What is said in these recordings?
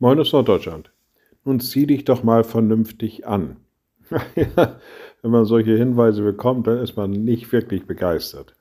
Moin aus Norddeutschland. Nun zieh dich doch mal vernünftig an. Wenn man solche Hinweise bekommt, dann ist man nicht wirklich begeistert.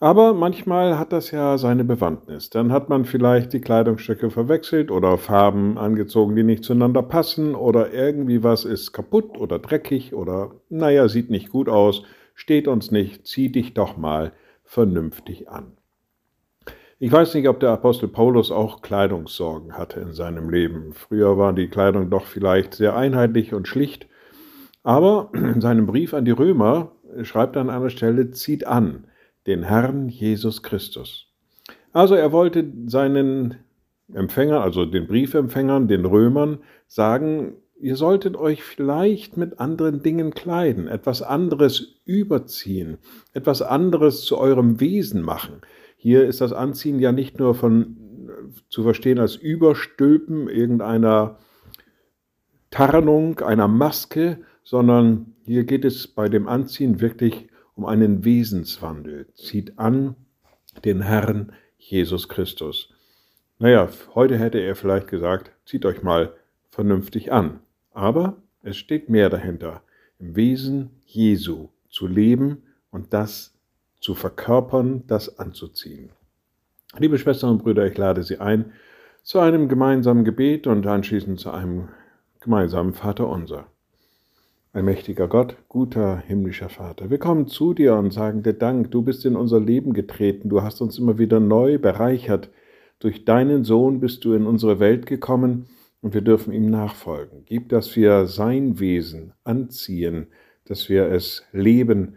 Aber manchmal hat das ja seine Bewandtnis. Dann hat man vielleicht die Kleidungsstücke verwechselt oder Farben angezogen, die nicht zueinander passen oder irgendwie was ist kaputt oder dreckig oder naja, sieht nicht gut aus, steht uns nicht, zieh dich doch mal vernünftig an. Ich weiß nicht, ob der Apostel Paulus auch Kleidungssorgen hatte in seinem Leben. Früher war die Kleidung doch vielleicht sehr einheitlich und schlicht. Aber in seinem Brief an die Römer schreibt er an einer Stelle, zieht an den Herrn Jesus Christus. Also er wollte seinen Empfängern, also den Briefempfängern, den Römern, sagen, ihr solltet euch vielleicht mit anderen Dingen kleiden, etwas anderes überziehen, etwas anderes zu eurem Wesen machen. Hier ist das Anziehen ja nicht nur von zu verstehen als Überstülpen irgendeiner Tarnung, einer Maske, sondern hier geht es bei dem Anziehen wirklich um einen Wesenswandel. Zieht an den Herrn Jesus Christus. Naja, heute hätte er vielleicht gesagt, zieht euch mal vernünftig an. Aber es steht mehr dahinter. Im Wesen Jesu zu leben und das zu verkörpern, das anzuziehen. Liebe Schwestern und Brüder, ich lade Sie ein zu einem gemeinsamen Gebet und anschließend zu einem gemeinsamen Vaterunser. Allmächtiger Gott, guter himmlischer Vater, wir kommen zu dir und sagen dir Dank, du bist in unser Leben getreten, du hast uns immer wieder neu bereichert. Durch deinen Sohn bist du in unsere Welt gekommen und wir dürfen ihm nachfolgen. Gib, dass wir sein Wesen anziehen, dass wir es leben,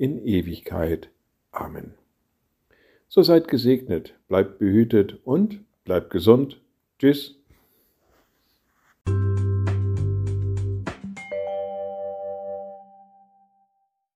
in Ewigkeit. Amen. So seid gesegnet, bleibt behütet und bleibt gesund. Tschüss.